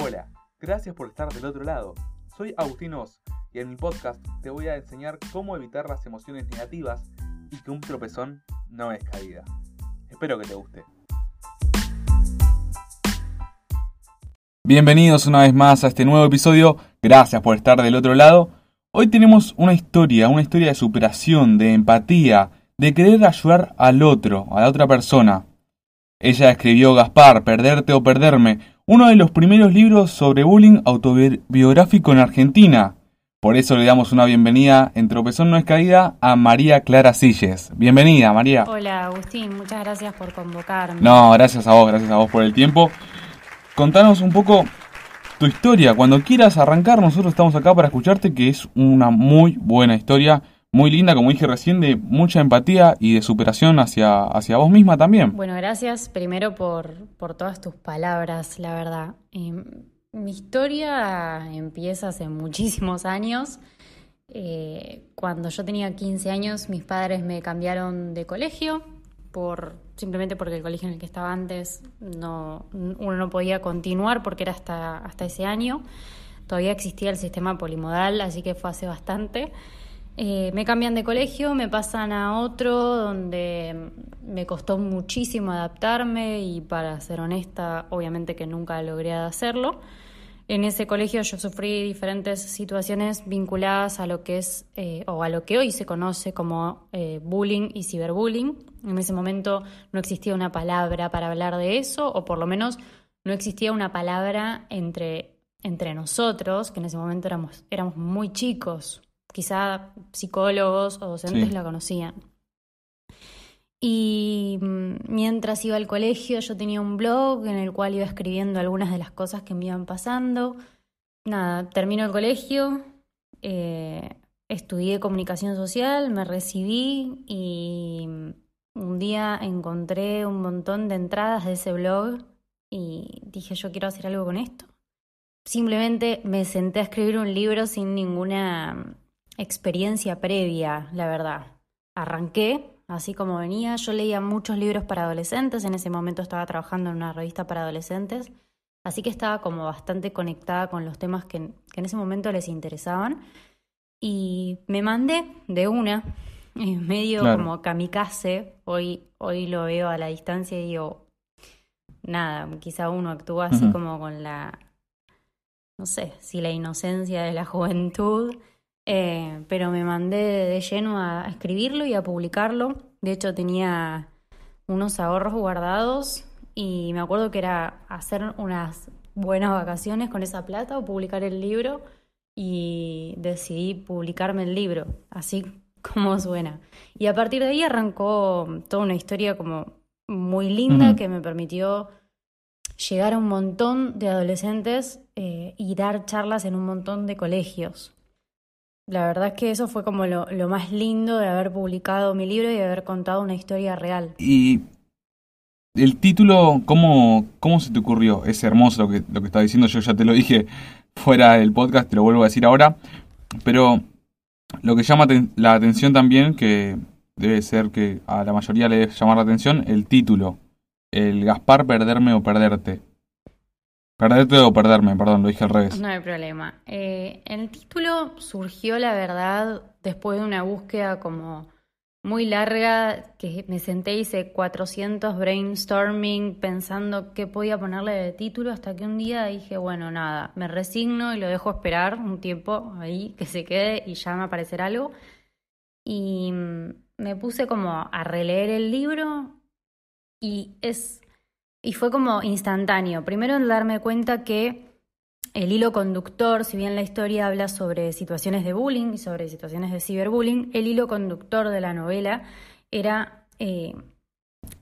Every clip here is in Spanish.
Hola, gracias por estar del otro lado. Soy Agustín Oz y en mi podcast te voy a enseñar cómo evitar las emociones negativas y que un tropezón no es caída. Espero que te guste. Bienvenidos una vez más a este nuevo episodio. Gracias por estar del otro lado. Hoy tenemos una historia, una historia de superación, de empatía, de querer ayudar al otro, a la otra persona. Ella escribió Gaspar, Perderte o Perderme, uno de los primeros libros sobre bullying autobiográfico en Argentina. Por eso le damos una bienvenida en Tropezón No es Caída a María Clara Silles. Bienvenida, María. Hola, Agustín, muchas gracias por convocarme. No, gracias a vos, gracias a vos por el tiempo. Contanos un poco tu historia. Cuando quieras arrancar, nosotros estamos acá para escucharte, que es una muy buena historia muy linda, como dije recién, de mucha empatía y de superación hacia, hacia vos misma también. Bueno, gracias primero por, por todas tus palabras, la verdad. Em, mi historia empieza hace muchísimos años. Eh, cuando yo tenía 15 años, mis padres me cambiaron de colegio, por, simplemente porque el colegio en el que estaba antes no, uno no podía continuar porque era hasta, hasta ese año. Todavía existía el sistema polimodal, así que fue hace bastante. Eh, me cambian de colegio, me pasan a otro donde me costó muchísimo adaptarme y para ser honesta, obviamente que nunca logré hacerlo. En ese colegio yo sufrí diferentes situaciones vinculadas a lo que es eh, o a lo que hoy se conoce como eh, bullying y ciberbullying. En ese momento no existía una palabra para hablar de eso, o por lo menos no existía una palabra entre, entre nosotros, que en ese momento éramos, éramos muy chicos, quizá psicólogos o docentes la conocían. Y mm, mientras iba al colegio yo tenía un blog en el cual iba escribiendo algunas de las cosas que me iban pasando. Nada, termino el colegio, eh, estudié comunicación social, me recibí y mm, un día encontré un montón de entradas de ese blog y dije yo quiero hacer algo con esto. Simplemente me senté a escribir un libro sin ninguna experiencia previa, la verdad. Arranqué, así como venía, yo leía muchos libros para adolescentes, en ese momento estaba trabajando en una revista para adolescentes, así que estaba como bastante conectada con los temas que, en ese momento les interesaban. Y me mandé de una, medio como kamikaze, hoy, hoy lo veo a la distancia y digo, nada, quizá uno actúa así como con la, no sé, si la inocencia de la juventud eh, pero me mandé de lleno a escribirlo y a publicarlo. De hecho, tenía unos ahorros guardados y me acuerdo que era hacer unas buenas vacaciones con esa plata o publicar el libro y decidí publicarme el libro, así como suena. Y a partir de ahí arrancó toda una historia como muy linda que me permitió llegar a un montón de adolescentes eh, y dar charlas en un montón de colegios. La verdad es que eso fue como lo, más lindo de haber publicado mi libro y de haber contado una historia real. Y el título, ¿cómo, cómo se te ocurrió? Es hermoso lo que, lo que está diciendo, yo ya te lo dije fuera del podcast, te lo vuelvo a decir ahora, pero lo que llama la atención también, que debe ser que a la mayoría le debe llamar la atención, el título, el Gaspar, perderme o perderte. Perderte o perderme, perdón, lo dije al revés. No hay problema. Eh, el título surgió, la verdad, después de una búsqueda como muy larga, que me senté y hice 400 brainstorming pensando qué podía ponerle de título, hasta que un día dije, bueno, nada, me resigno y lo dejo esperar un tiempo ahí, que se quede y ya me aparecerá algo. Y me puse como a releer el libro y es y fue como instantáneo. Primero en darme cuenta que el hilo conductor, si bien la historia habla sobre situaciones de bullying y sobre situaciones de ciberbullying, el hilo conductor de la novela era eh,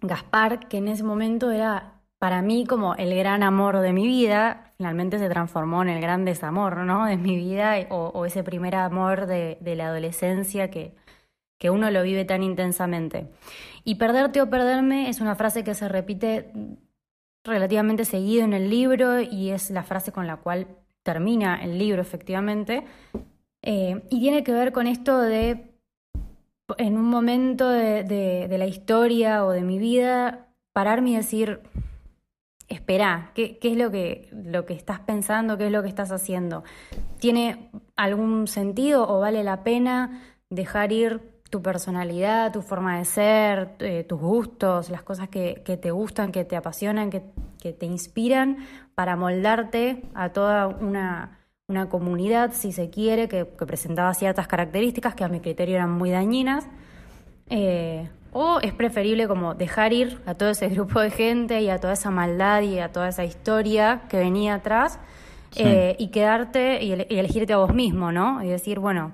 Gaspar, que en ese momento era para mí como el gran amor de mi vida, finalmente se transformó en el gran desamor ¿no? de mi vida o, ese primer amor de, la adolescencia que, que uno lo vive tan intensamente. Y perderte o perderme es una frase que se repite relativamente seguido en el libro y es la frase con la cual termina el libro efectivamente. Eh, y tiene que ver con esto de, en un momento de, la historia o de mi vida, pararme y decir, espera, ¿qué, ¿qué, es lo que, lo que estás pensando? ¿Qué es lo que estás haciendo? ¿Tiene algún sentido o vale la pena dejar ir tu personalidad, tu forma de ser, eh, tus gustos, las cosas que, que, te gustan, que te apasionan, que, que, te inspiran, para moldarte a toda una, una comunidad, si se quiere, que, presentaba ciertas características que a mi criterio eran muy dañinas. Eh, o es preferible como dejar ir a todo ese grupo de gente y a toda esa maldad y a toda esa historia que venía atrás eh, y quedarte y, elegirte a vos mismo, ¿no? Y decir, bueno,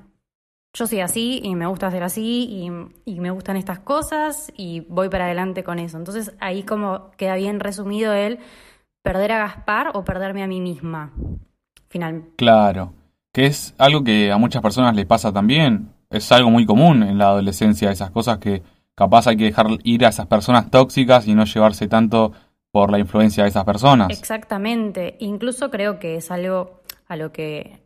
yo soy así y me gusta ser así y, me gustan estas cosas y voy para adelante con eso. Entonces ahí como queda bien resumido el perder a Gaspar o perderme a mí misma, final. Claro, que es algo que a muchas personas les pasa también. Es algo muy común en la adolescencia, esas cosas que capaz hay que dejar ir a esas personas tóxicas y no llevarse tanto por la influencia de esas personas. Exactamente. Incluso creo que es algo a lo que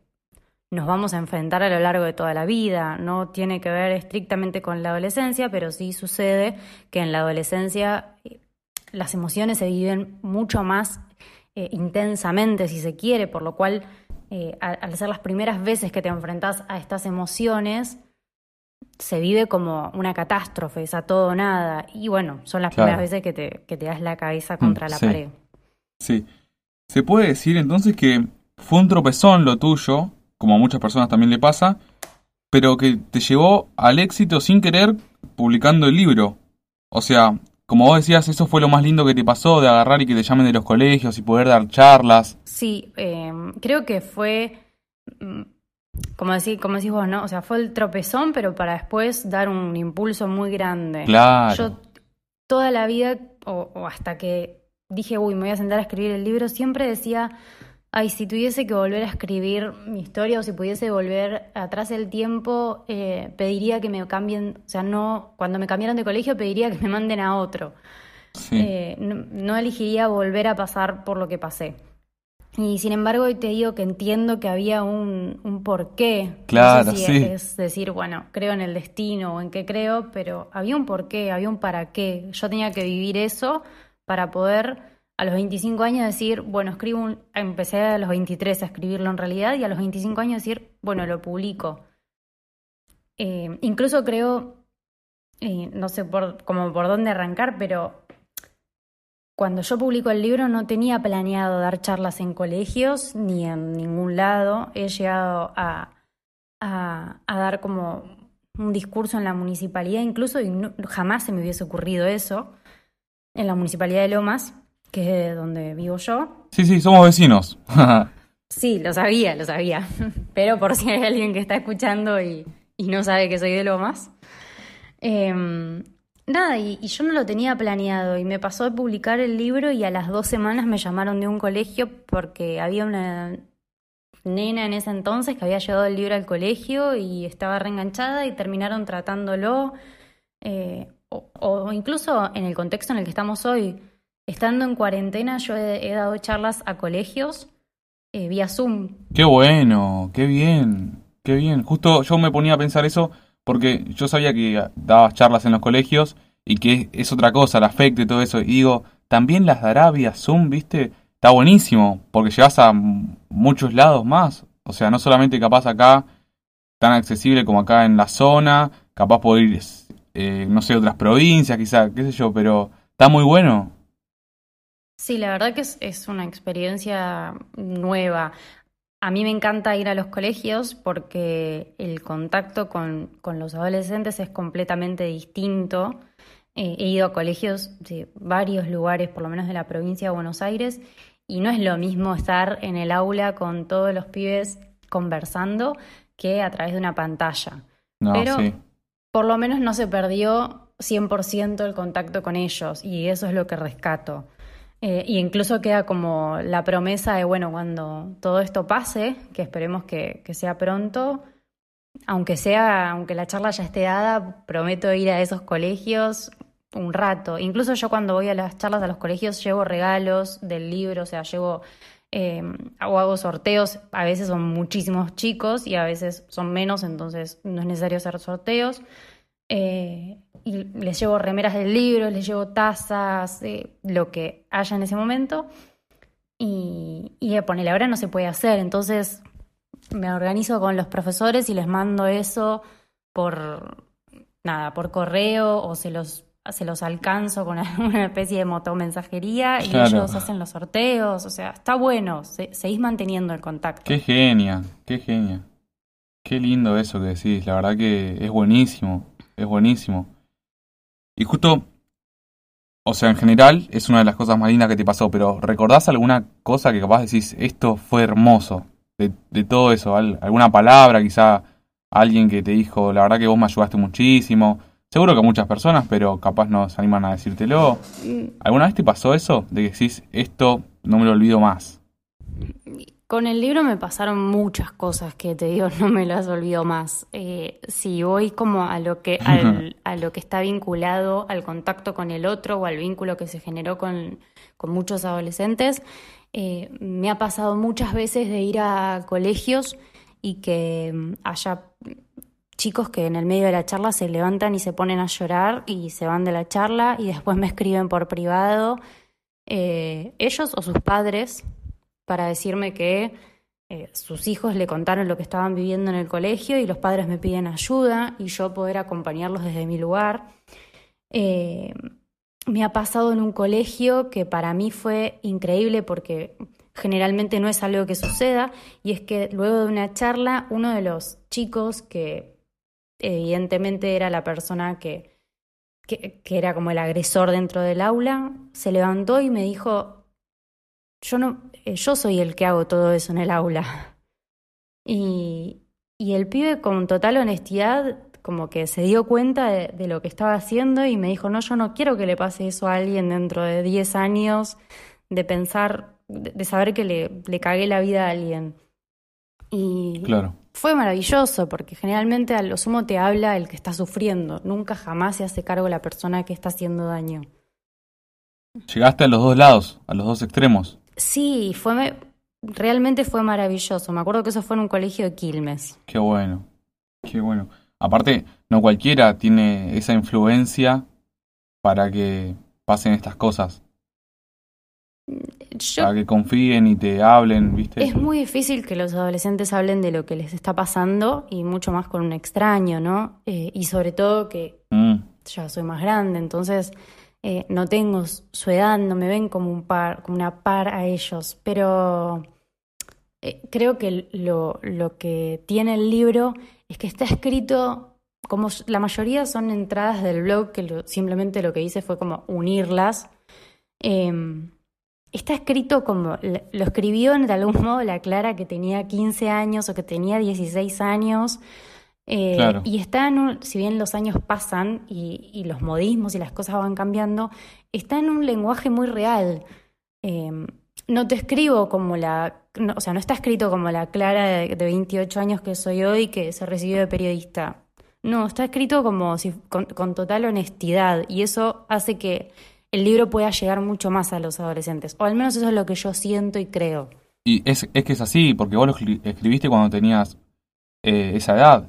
nos vamos a enfrentar a lo largo de toda la vida. No tiene que ver estrictamente con la adolescencia, pero sí sucede que en la adolescencia eh, las emociones se viven mucho más eh, intensamente, si se quiere, por lo cual eh, al ser las primeras veces que te enfrentas a estas emociones, se vive como una catástrofe, es a todo o nada. Y bueno, son las primeras veces que te, que te das la cabeza mm, contra la pared. Sí. Se puede decir entonces que fue un tropezón lo tuyo, como a muchas personas también le pasa, pero que te llevó al éxito sin querer publicando el libro. O sea, como vos decías, eso fue lo más lindo que te pasó, de agarrar y que te llamen de los colegios y poder dar charlas. Sí, eh, creo que fue mm, como, decís, como decís vos, ¿no? O sea, fue el tropezón, pero para después dar un impulso muy grande. Claro. Yo toda la vida, o, hasta que dije, uy, me voy a sentar a escribir el libro, siempre decía, ay, si tuviese que volver a escribir mi historia o si pudiese volver atrás el tiempo, eh, pediría que me cambien, o sea, no, cuando me cambiaron de colegio pediría que me manden a otro. Eh, no elegiría volver a pasar por lo que pasé. Y sin embargo, hoy te digo que entiendo que había un, un porqué. Claro, no sé si Es decir, bueno, creo en el destino o en qué creo, pero había un porqué, había un para qué. Yo tenía que vivir eso para poder a los 25 años decir, bueno, escribo un... Empecé a los 23 a escribirlo en realidad y a los 25 años decir, bueno, lo publico. Eh, incluso creo, eh, no sé por, como por dónde arrancar, pero cuando yo publico el libro no tenía planeado dar charlas en colegios ni en ningún lado. He llegado a, a, dar como un discurso en la municipalidad incluso y jamás se me hubiese ocurrido eso. En la municipalidad de Lomas, que es donde vivo yo. Sí, sí, somos vecinos. sí, lo sabía, lo sabía. Pero por si hay alguien que está escuchando y, y no sabe que soy de Lomas. Eh, Nada, y, yo no lo tenía planeado y me pasó de publicar el libro y a las dos semanas me llamaron de un colegio porque había una nena en ese entonces que había llevado el libro al colegio y estaba reenganchada y terminaron tratándolo. Eh, o, incluso en el contexto en el que estamos hoy, estando en cuarentena, yo he, dado charlas a colegios eh, vía Zoom. Qué bueno, qué bien, qué bien. Justo yo me ponía a pensar eso porque yo sabía que dabas charlas en los colegios y que es otra cosa, el afecto y todo eso. Y digo, también las dará vía Zoom, ¿viste? Está buenísimo, porque llegas a muchos lados más. O sea, no solamente capaz acá, tan accesible como acá en la zona, capaz poder ir, eh, no sé, otras provincias, quizá, qué sé yo, pero está muy bueno. Sí, la verdad que es, es una experiencia nueva. A mí me encanta ir a los colegios porque el contacto con, los adolescentes es completamente distinto. Eh, he ido a colegios de varios lugares, por lo menos de la provincia de Buenos Aires, y no es lo mismo estar en el aula con todos los pibes conversando que a través de una pantalla. Pero por lo menos no se perdió 100% el contacto con ellos y eso es lo que rescato. Eh, y incluso queda como la promesa de, bueno, cuando todo esto pase, que esperemos que, sea pronto, aunque sea, aunque la charla ya esté dada, prometo ir a esos colegios un rato. Incluso yo cuando voy a las charlas a los colegios llevo regalos del libro, o sea, llevo eh, o hago sorteos, a veces son muchísimos chicos y a veces son menos, entonces no es necesario hacer sorteos. Eh, y les llevo remeras del libro, les llevo tazas, eh, lo que haya en ese momento. Y, y ponerle ahora no se puede hacer, entonces me organizo con los profesores y les mando eso por nada, por correo o se los se los alcanzo con una especie de motomensajería y ellos hacen los sorteos, o sea, está bueno, se, seguís manteniendo el contacto. Qué genia, qué genia. Qué lindo eso que decís, la verdad que es buenísimo, es buenísimo. Y justo, o sea, en general es una de las cosas más lindas que te pasó, pero ¿recordás alguna cosa que capaz decís, esto fue hermoso? De, de todo eso, alguna palabra, quizá alguien que te dijo, la verdad que vos me ayudaste muchísimo, Seguro que muchas personas, pero capaz no se animan a decírtelo. Mm. ¿Alguna vez te pasó eso? De que decís, esto no me lo olvido más. Con el libro me pasaron muchas cosas que te digo, no me las olvido más. Eh, si voy como a lo que a lo que está vinculado al contacto con el otro o al vínculo que se generó con, con muchos adolescentes, eh, me ha pasado muchas veces de ir a colegios y que mm, haya chicos que en el medio de la charla se levantan y se ponen a llorar y se van de la charla y después me escriben por privado, eh, ellos o sus padres, para decirme que eh, sus hijos le contaron lo que estaban viviendo en el colegio y los padres me piden ayuda y yo poder acompañarlos desde mi lugar. Eh, me ha pasado en un colegio que para mí fue increíble porque generalmente no es algo que suceda, y es que luego de una charla, uno de los chicos que evidentemente era la persona que, que, era como el agresor dentro del aula, se levantó y me dijo, yo, no, eh, yo soy el que hago todo eso en el aula. Y, y el pibe con total honestidad como que se dio cuenta de, lo que estaba haciendo y me dijo, no, yo no quiero que le pase eso a alguien dentro de 10 años, de pensar, de, saber que le, le cagué la vida a alguien. Y claro fue maravilloso porque generalmente a lo sumo te habla el que está sufriendo, nunca jamás se hace cargo la persona que está haciendo daño. Llegaste a los dos lados, a los dos extremos. Sí, fue realmente fue maravilloso. Me acuerdo que eso fue en un colegio de Quilmes. Qué bueno, qué bueno. Aparte, no cualquiera tiene esa influencia para que pasen estas cosas para que confíen y te hablen, ¿viste? Es muy difícil que los adolescentes hablen de lo que les está pasando y mucho más con un extraño, ¿no? Eh, y sobre todo que mm. ya soy más grande, entonces eh, no tengo su edad, no me ven como un par, como una par a ellos, pero eh, creo que lo, lo que tiene el libro es que está escrito como la mayoría son entradas del blog que simplemente lo que hice fue como unirlas. Em, Está escrito como, lo escribió de algún modo la Clara que tenía 15 años o que tenía 16 años. Eh, y está en un, si bien los años pasan y, los modismos y las cosas van cambiando, está en un lenguaje muy real. Em, no te escribo como la, o sea, no está escrito como la Clara de, 28 años que soy hoy que se recibió de periodista. No, está escrito como si, con total honestidad y eso hace que el libro pueda llegar mucho más a los adolescentes. O al menos eso es lo que yo siento y creo. Y es, es que es así, porque vos lo escribiste cuando tenías eh, esa edad,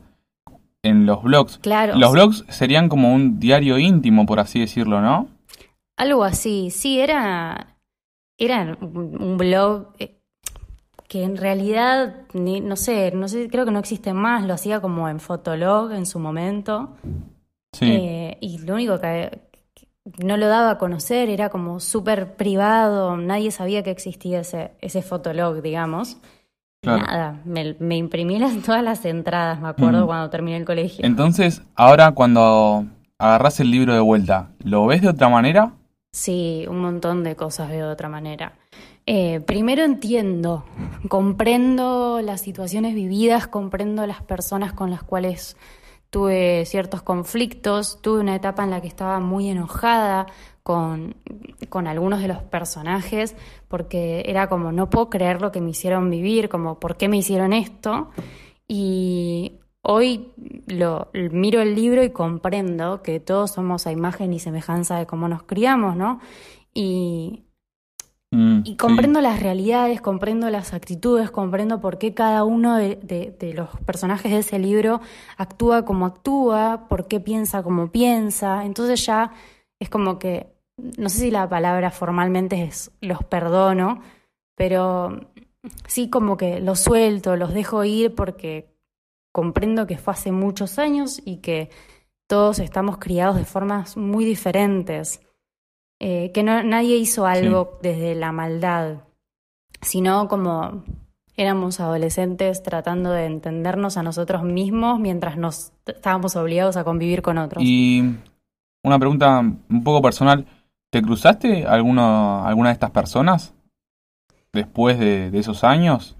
en los blogs. Claro. Los blogs serían como un diario íntimo, por así decirlo, ¿no? Algo así, sí, era, era un blog eh, que en realidad, no sé, no sé, creo que no existe más, lo hacía como en Fotolog en su momento. Sí. Eh, y lo único que, no lo daba a conocer, era como súper privado, nadie sabía que existía ese, ese fotolog, digamos. Nada, me, imprimí las, todas las entradas, me acuerdo, cuando terminé el colegio. Entonces, ahora cuando agarras el libro de vuelta, ¿lo ves de otra manera? Sí, un montón de cosas veo de otra manera. Eh, primero entiendo, comprendo las situaciones vividas, comprendo las personas con las cuales tuve ciertos conflictos, tuve una etapa en la que estaba muy enojada con, con, algunos de los personajes, porque era como, no puedo creer lo que me hicieron vivir, como, ¿por qué me hicieron esto? Y hoy lo, miro el libro y comprendo que todos somos a imagen y semejanza de cómo nos criamos, ¿no? Y, Mm, y comprendo las realidades, comprendo las actitudes, comprendo por qué cada uno de, de, los personajes de ese libro actúa como actúa, por qué piensa como piensa. Entonces ya es como que, no sé si la palabra formalmente es los perdono, pero sí como que los suelto, los dejo ir porque comprendo que fue hace muchos años y que todos estamos criados de formas muy diferentes. Eh, que no, nadie hizo algo desde la maldad, sino como éramos adolescentes tratando de entendernos a nosotros mismos mientras nos estábamos obligados a convivir con otros. Y una pregunta un poco personal, ¿te cruzaste alguno, alguna de estas personas después de, esos años?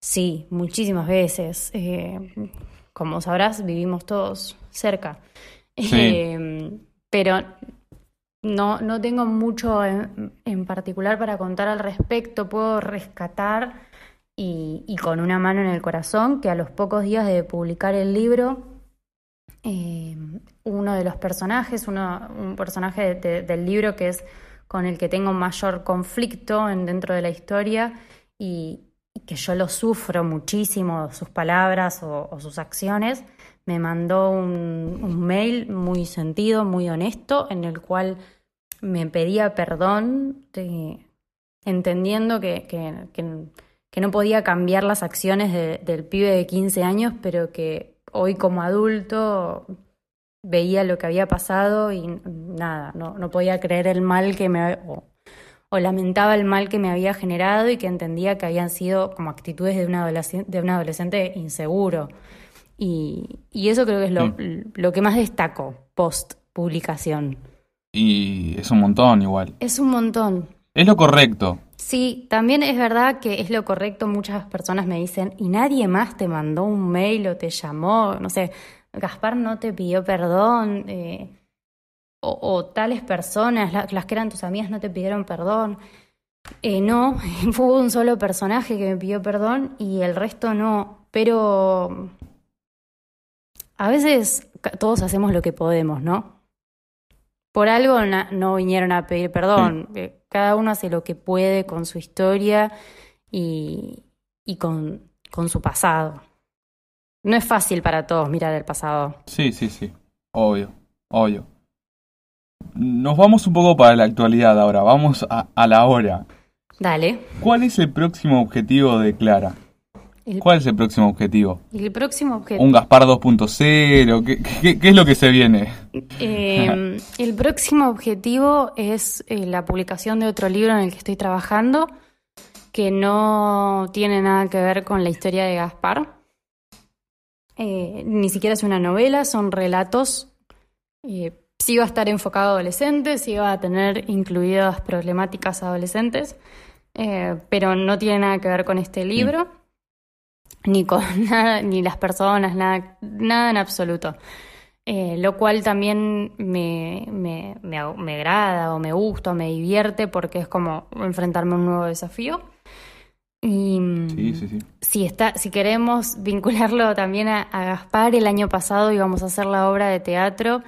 Sí, muchísimas veces. Eh, como sabrás, vivimos todos cerca. Eh, pero no, no tengo mucho en, particular para contar al respecto. Puedo rescatar y, con una mano en el corazón que a los pocos días de publicar el libro, eh, uno de los personajes, uno, un personaje del libro que es con el que tengo mayor conflicto en, dentro de la historia y, que yo lo sufro muchísimo, sus palabras o sus acciones, me mandó un, mail muy sentido, muy honesto, en el cual me pedía perdón, entendiendo que, que, no podía cambiar las acciones del pibe de 15 años, pero que hoy como adulto veía lo que había pasado y nada, no, no podía creer el mal que me... O, o, lamentaba el mal que me había generado y que entendía que habían sido como actitudes de un adolescente, de un adolescente inseguro. Y, eso creo que es lo, mm. lo que más destaco post publicación. Y es un montón igual. Es un montón. Es lo correcto. Sí, también es verdad que es lo correcto. Muchas personas me dicen, ¿y nadie más te mandó un mail o te llamó? No sé, Gaspar no te pidió perdón. Eh, o, tales personas, las que eran tus amigas, no te pidieron perdón. Eh, no, fue un solo personaje que me pidió perdón y el resto no. Pero a veces todos hacemos lo que podemos, ¿no? Por algo no vinieron a pedir perdón. Eh, cada uno hace lo que puede con su historia y, con, con su pasado. No es fácil para todos mirar el pasado. Sí, sí, sí. Obvio, obvio. Nos vamos un poco para la actualidad ahora. Vamos a, a la hora. Dale. ¿Cuál es el próximo objetivo de Clara? ¿Cuál es el próximo objetivo? El próximo objetivo. ¿Un Gaspar 2.0? ¿Qué, ¿Qué, es lo que se viene? Eh, el próximo objetivo es eh, la publicación de otro libro en el que estoy trabajando, que no tiene nada que ver con la historia de Gaspar. Eh, ni siquiera es una novela, son relatos. sí va a estar enfocado a adolescentes, sí va a tener incluidas problemáticas adolescentes, pero no tiene nada que ver con este libro ni con nada, ni las personas, nada, nada en absoluto. Eh, lo cual también me, me, me, agrada o me gusta o me divierte porque es como enfrentarme a un nuevo desafío. Y sí, sí, sí. Si, está, si queremos vincularlo también a, Gaspar, el año pasado íbamos a hacer la obra de teatro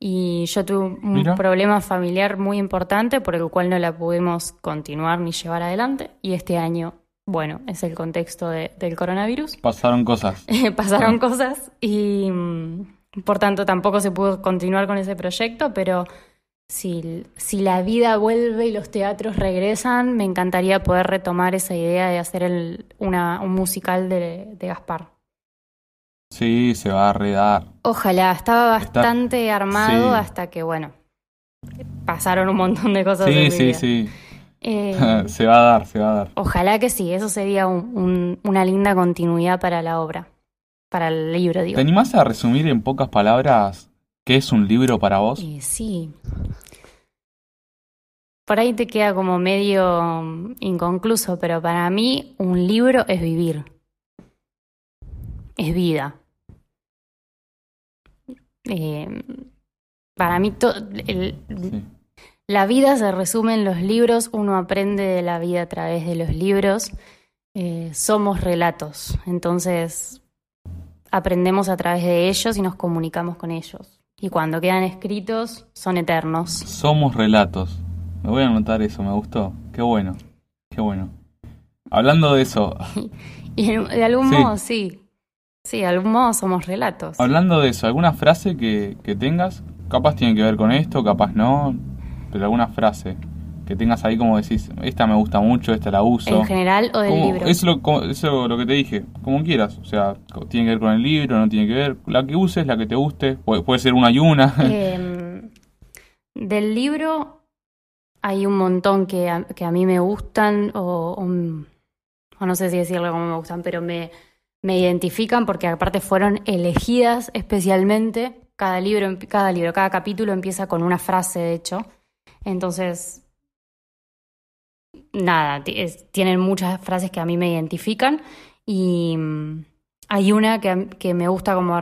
y yo tuve un problema familiar muy importante por el cual no la pudimos continuar ni llevar adelante y este año bueno, es el contexto del coronavirus. Pasaron cosas. Pasaron cosas y mm, por tanto tampoco se pudo continuar con ese proyecto, pero si, si la vida vuelve y los teatros regresan, me encantaría poder retomar esa idea de hacer el, una, un musical de, Gaspar. Sí, se va a redar. Ojalá, estaba bastante armado hasta que, bueno, pasaron un montón de cosas. Sí, sí, sí. Eh, se va a dar, se va a dar. Ojalá que sí, eso sería una linda continuidad para la obra, para el libro, digo. ¿Te animás a resumir en pocas palabras qué es un libro para vos? Eh, sí. Por ahí te queda como medio inconcluso, pero para mí un libro es vivir. Es vida. Eh, para mí, el, la vida se resume en los libros, uno aprende de la vida a través de los libros. Eh, somos relatos, entonces aprendemos a través de ellos y nos comunicamos con ellos. Y cuando quedan escritos, son eternos. Somos relatos. Me voy a anotar eso, me gustó. Qué bueno, qué bueno. Hablando de eso. y de algún modo, sí. Sí, de algún modo somos relatos. Hablando de eso, ¿alguna frase que, que tengas? Capaz tiene que ver con esto, capaz no, pero alguna frase que tengas ahí como decís, esta me gusta mucho, esta la uso. ¿En general o del libro? Es lo, eso lo que te dije, como quieras. O sea, tiene que ver con el libro, no tiene que ver. La que uses, la que te guste. Puede, ser una y una. Em, del libro hay un montón que a, que a mí me gustan o, o, no sé si decirlo como me gustan, pero me, me identifican porque aparte fueron elegidas especialmente. Cada libro, cada libro, cada capítulo empieza con una frase, de hecho. Entonces, nada, tienen muchas frases que a mí me identifican y mm, hay una que, que me gusta como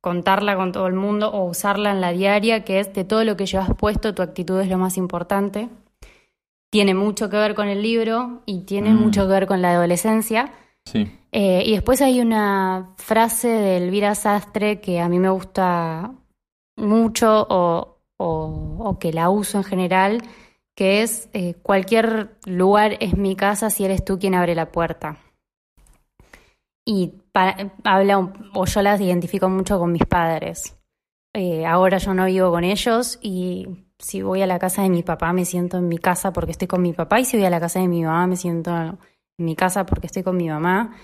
contarla con todo el mundo o usarla en la diaria, que es de todo lo que llevas puesto, tu actitud es lo más importante. Tiene mucho que ver con el libro y tiene mm. mucho que ver con la adolescencia. Sí. Eh, y después hay una frase de Elvira Sastre que a mí me gusta mucho o, o, o que la uso en general, que es eh, cualquier lugar es mi casa si eres tú quien abre la puerta. Y habla, o yo las identifico mucho con mis padres. Eh, ahora yo no vivo con ellos y si voy a la casa de mi papá me siento en mi casa porque estoy con mi papá y si voy a la casa de mi mamá me siento en mi casa porque estoy con mi mamá.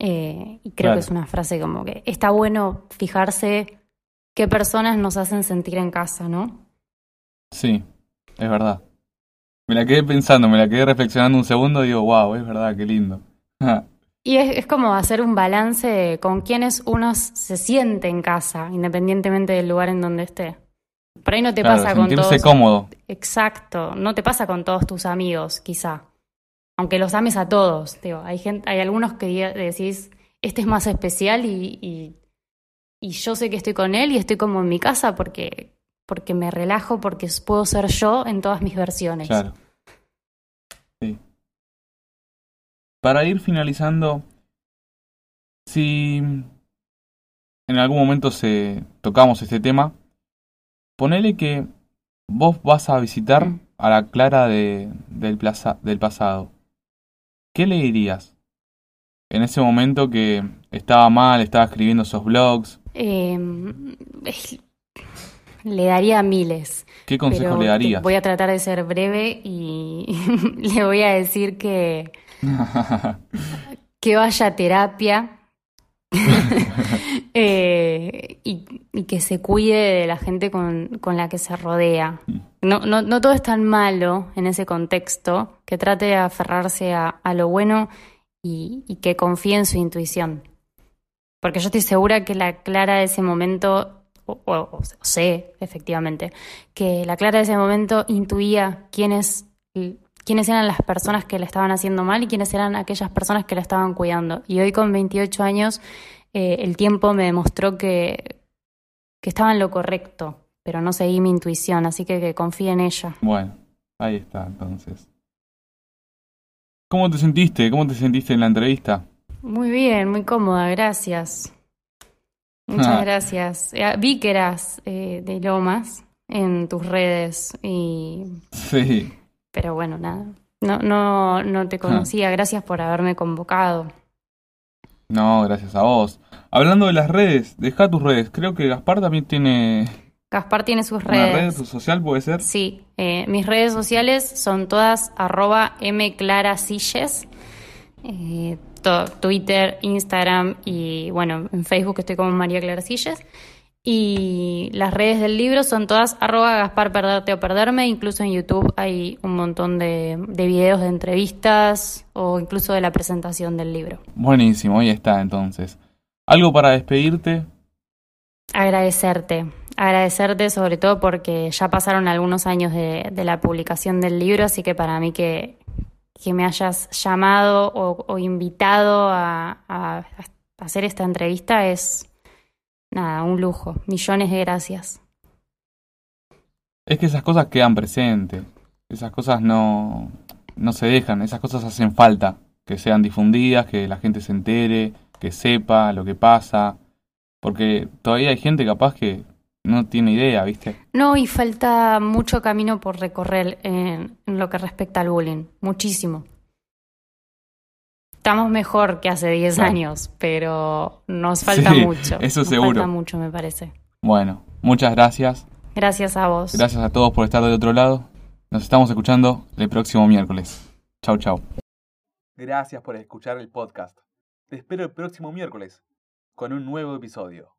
Eh, y creo que es una frase como que está bueno fijarse qué personas nos hacen sentir en casa, ¿no? Sí, es verdad. Me la quedé pensando, me la quedé reflexionando un segundo y digo, wow, es verdad, qué lindo. y es, como hacer un balance con quienes uno se siente en casa, independientemente del lugar en donde esté. Por ahí no te pasa con todos. cómodo. Exacto, no te pasa con todos tus amigos, quizá. Aunque los ames a todos. hay, gente, hay algunos que decís, este es más especial y, y, y yo sé que estoy con él y estoy como en mi casa porque porque me relajo, porque puedo ser yo en todas mis versiones. Claro. Para ir finalizando, si en algún momento se tocamos este tema, ponele que vos vas a visitar a la Clara de, del, pasado. ¿Qué le dirías? En ese momento que estaba mal, estaba escribiendo esos blogs. Eh, le daría miles. ¿Qué consejo le darías? Voy a tratar de ser breve y le voy a decir que, que vaya a terapia eh, y, que se cuide de la gente con, la que se rodea. Mm. No, no, no, todo es tan malo en ese contexto, que trate de aferrarse a, lo bueno y, y que confíe en su intuición. Porque yo estoy segura que la Clara de ese momento o, sé efectivamente, que la Clara de ese momento intuía quiénes, quiénes eran las personas que la estaban haciendo mal y quiénes eran aquellas personas que la estaban cuidando. Y hoy con 28 años eh, el tiempo me demostró que, que estaba en lo correcto, pero no seguí mi intuición, así que que confíe en ella. Bueno, ahí está entonces. ¿Cómo te sentiste? ¿Cómo te sentiste en la entrevista? Muy bien, muy cómoda, gracias. Muchas ah. gracias. Eh, vi que eras eh, de Lomas en tus redes y... Sí. Pero bueno, nada. No, no, no te conocía. Gracias por haberme convocado. No, gracias a vos. Hablando de las redes, deja tus redes. Creo que Gaspar también tiene... Gaspar tiene sus redes. ¿Una red social puede ser? Sí. Eh, mis redes sociales son todas arroba mclarasilles. Eh, Twitter, Instagram y bueno, en Facebook estoy como María Clara Silles. Y las redes del libro son todas arroba Gaspar Perderte o Perderme. Incluso en YouTube hay un montón de, de, videos de entrevistas o incluso de la presentación del libro. Buenísimo, ahí está entonces. ¿Algo para despedirte? Agradecerte. Agradecerte sobre todo porque ya pasaron algunos años de, de la publicación del libro, así que para mí que que me hayas llamado o, invitado a, hacer esta entrevista es, nada, un lujo. Millones de gracias. Es que esas cosas quedan presentes, esas cosas no, no se dejan, esas cosas hacen falta, que sean difundidas, que la gente se entere, que sepa lo que pasa, porque todavía hay gente capaz que no tiene idea, ¿viste? No, y falta mucho camino por recorrer en, en lo que respecta al bullying, muchísimo. Estamos mejor que hace 10 Claro. años, pero nos falta Sí, mucho. eso nos seguro. falta mucho, me parece. Bueno, muchas gracias. Gracias a vos. Gracias a todos por estar del otro lado. Nos estamos escuchando el próximo miércoles. Chau, chau. Gracias por escuchar el podcast. Te espero el próximo miércoles con un nuevo episodio.